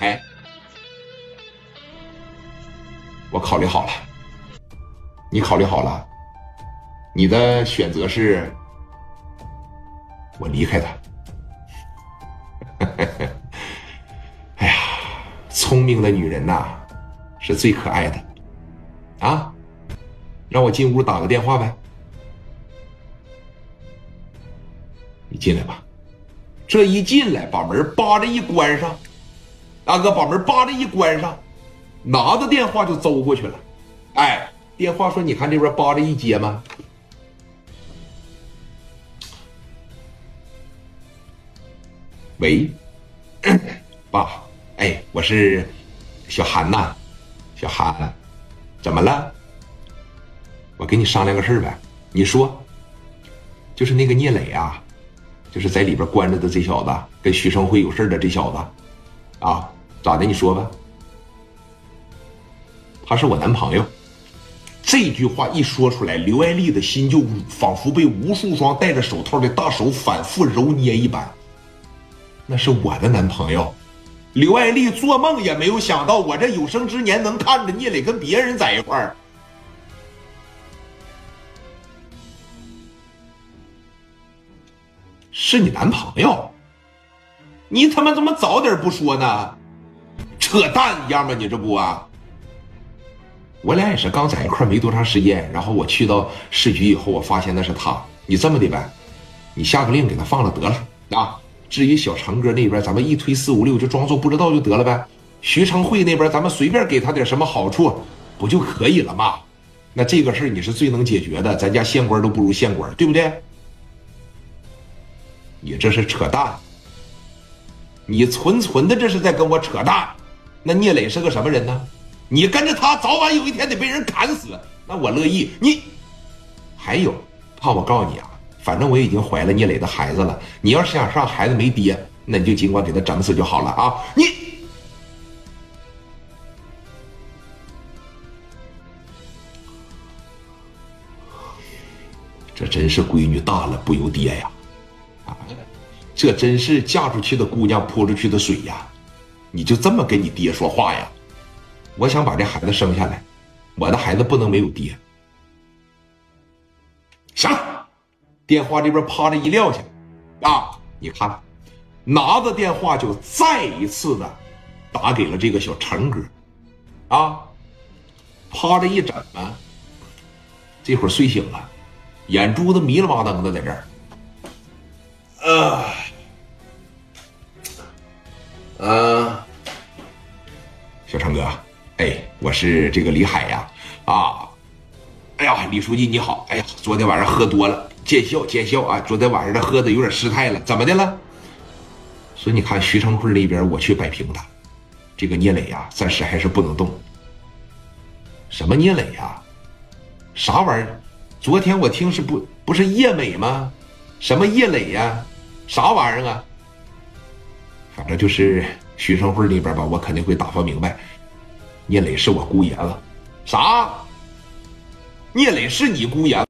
哎，我考虑好了，你考虑好了，你的选择是，我离开他。哎呀，聪明的女人呐，是最可爱的。啊，让我进屋打个电话呗。你进来吧。这一进来，把门扒着一关上，大哥把门扒着一关上，拿着电话就走过去了。哎，电话说：“你看这边扒着一接吗？”喂，爸，哎，我是小韩呐，小韩，怎么了？我跟你商量个事儿呗。你说，就是那个聂磊啊。就是在里边关着的这小子，跟徐生辉有事的这小子，啊，咋的？你说吧。他是我男朋友。这句话一说出来，刘爱丽的心就仿佛被无数双戴着手套的大手反复揉捏一般。那是我的男朋友，刘爱丽做梦也没有想到，我这有生之年能看着聂磊跟别人在一块儿。是你男朋友？你他妈怎么早点不说呢？扯淡一样吗？你这不啊？我俩也是刚在一块没多长时间，然后我去到市局以后，我发现那是他。你这么的呗，你下个令给他放了得了啊。至于小成哥那边，咱们一推四五六，就装作不知道就得了呗。徐成慧那边，咱们随便给他点什么好处，不就可以了吗？那这个事你是最能解决的，咱家县官都不如县官，对不对？你这是扯淡！你纯纯的这是在跟我扯淡。那聂磊是个什么人呢？你跟着他，早晚有一天得被人砍死。那我乐意。你还有，怕我告诉你啊，反正我已经怀了聂磊的孩子了。你要是想让孩子没爹，那你就尽管给他整死就好了啊！你这真是闺女大了不由爹呀！啊，这真是嫁出去的姑娘泼出去的水呀！你就这么跟你爹说话呀？我想把这孩子生下来，我的孩子不能没有爹。行，电话这边啪的一撂下，啊，你看，拿着电话就再一次的打给了这个小陈哥，啊，啪的一整啊，这会儿睡醒了，眼珠子迷了巴登的在这儿。啊，小长哥，哎，我是这个李海呀，啊，哎呀，李书记你好，哎呀，昨天晚上喝多了，见笑见笑啊，昨天晚上喝的有点失态了，怎么的了？所以你看徐成坤那边我去摆平他，这个聂磊呀，暂时还是不能动。什么聂磊呀？啥玩意儿？昨天我听是不不是叶美吗？什么叶磊呀？啥玩意儿啊？反正就是徐成辉那边吧，我肯定会打发明白。聂磊是我姑爷了，啥？聂磊是你姑爷？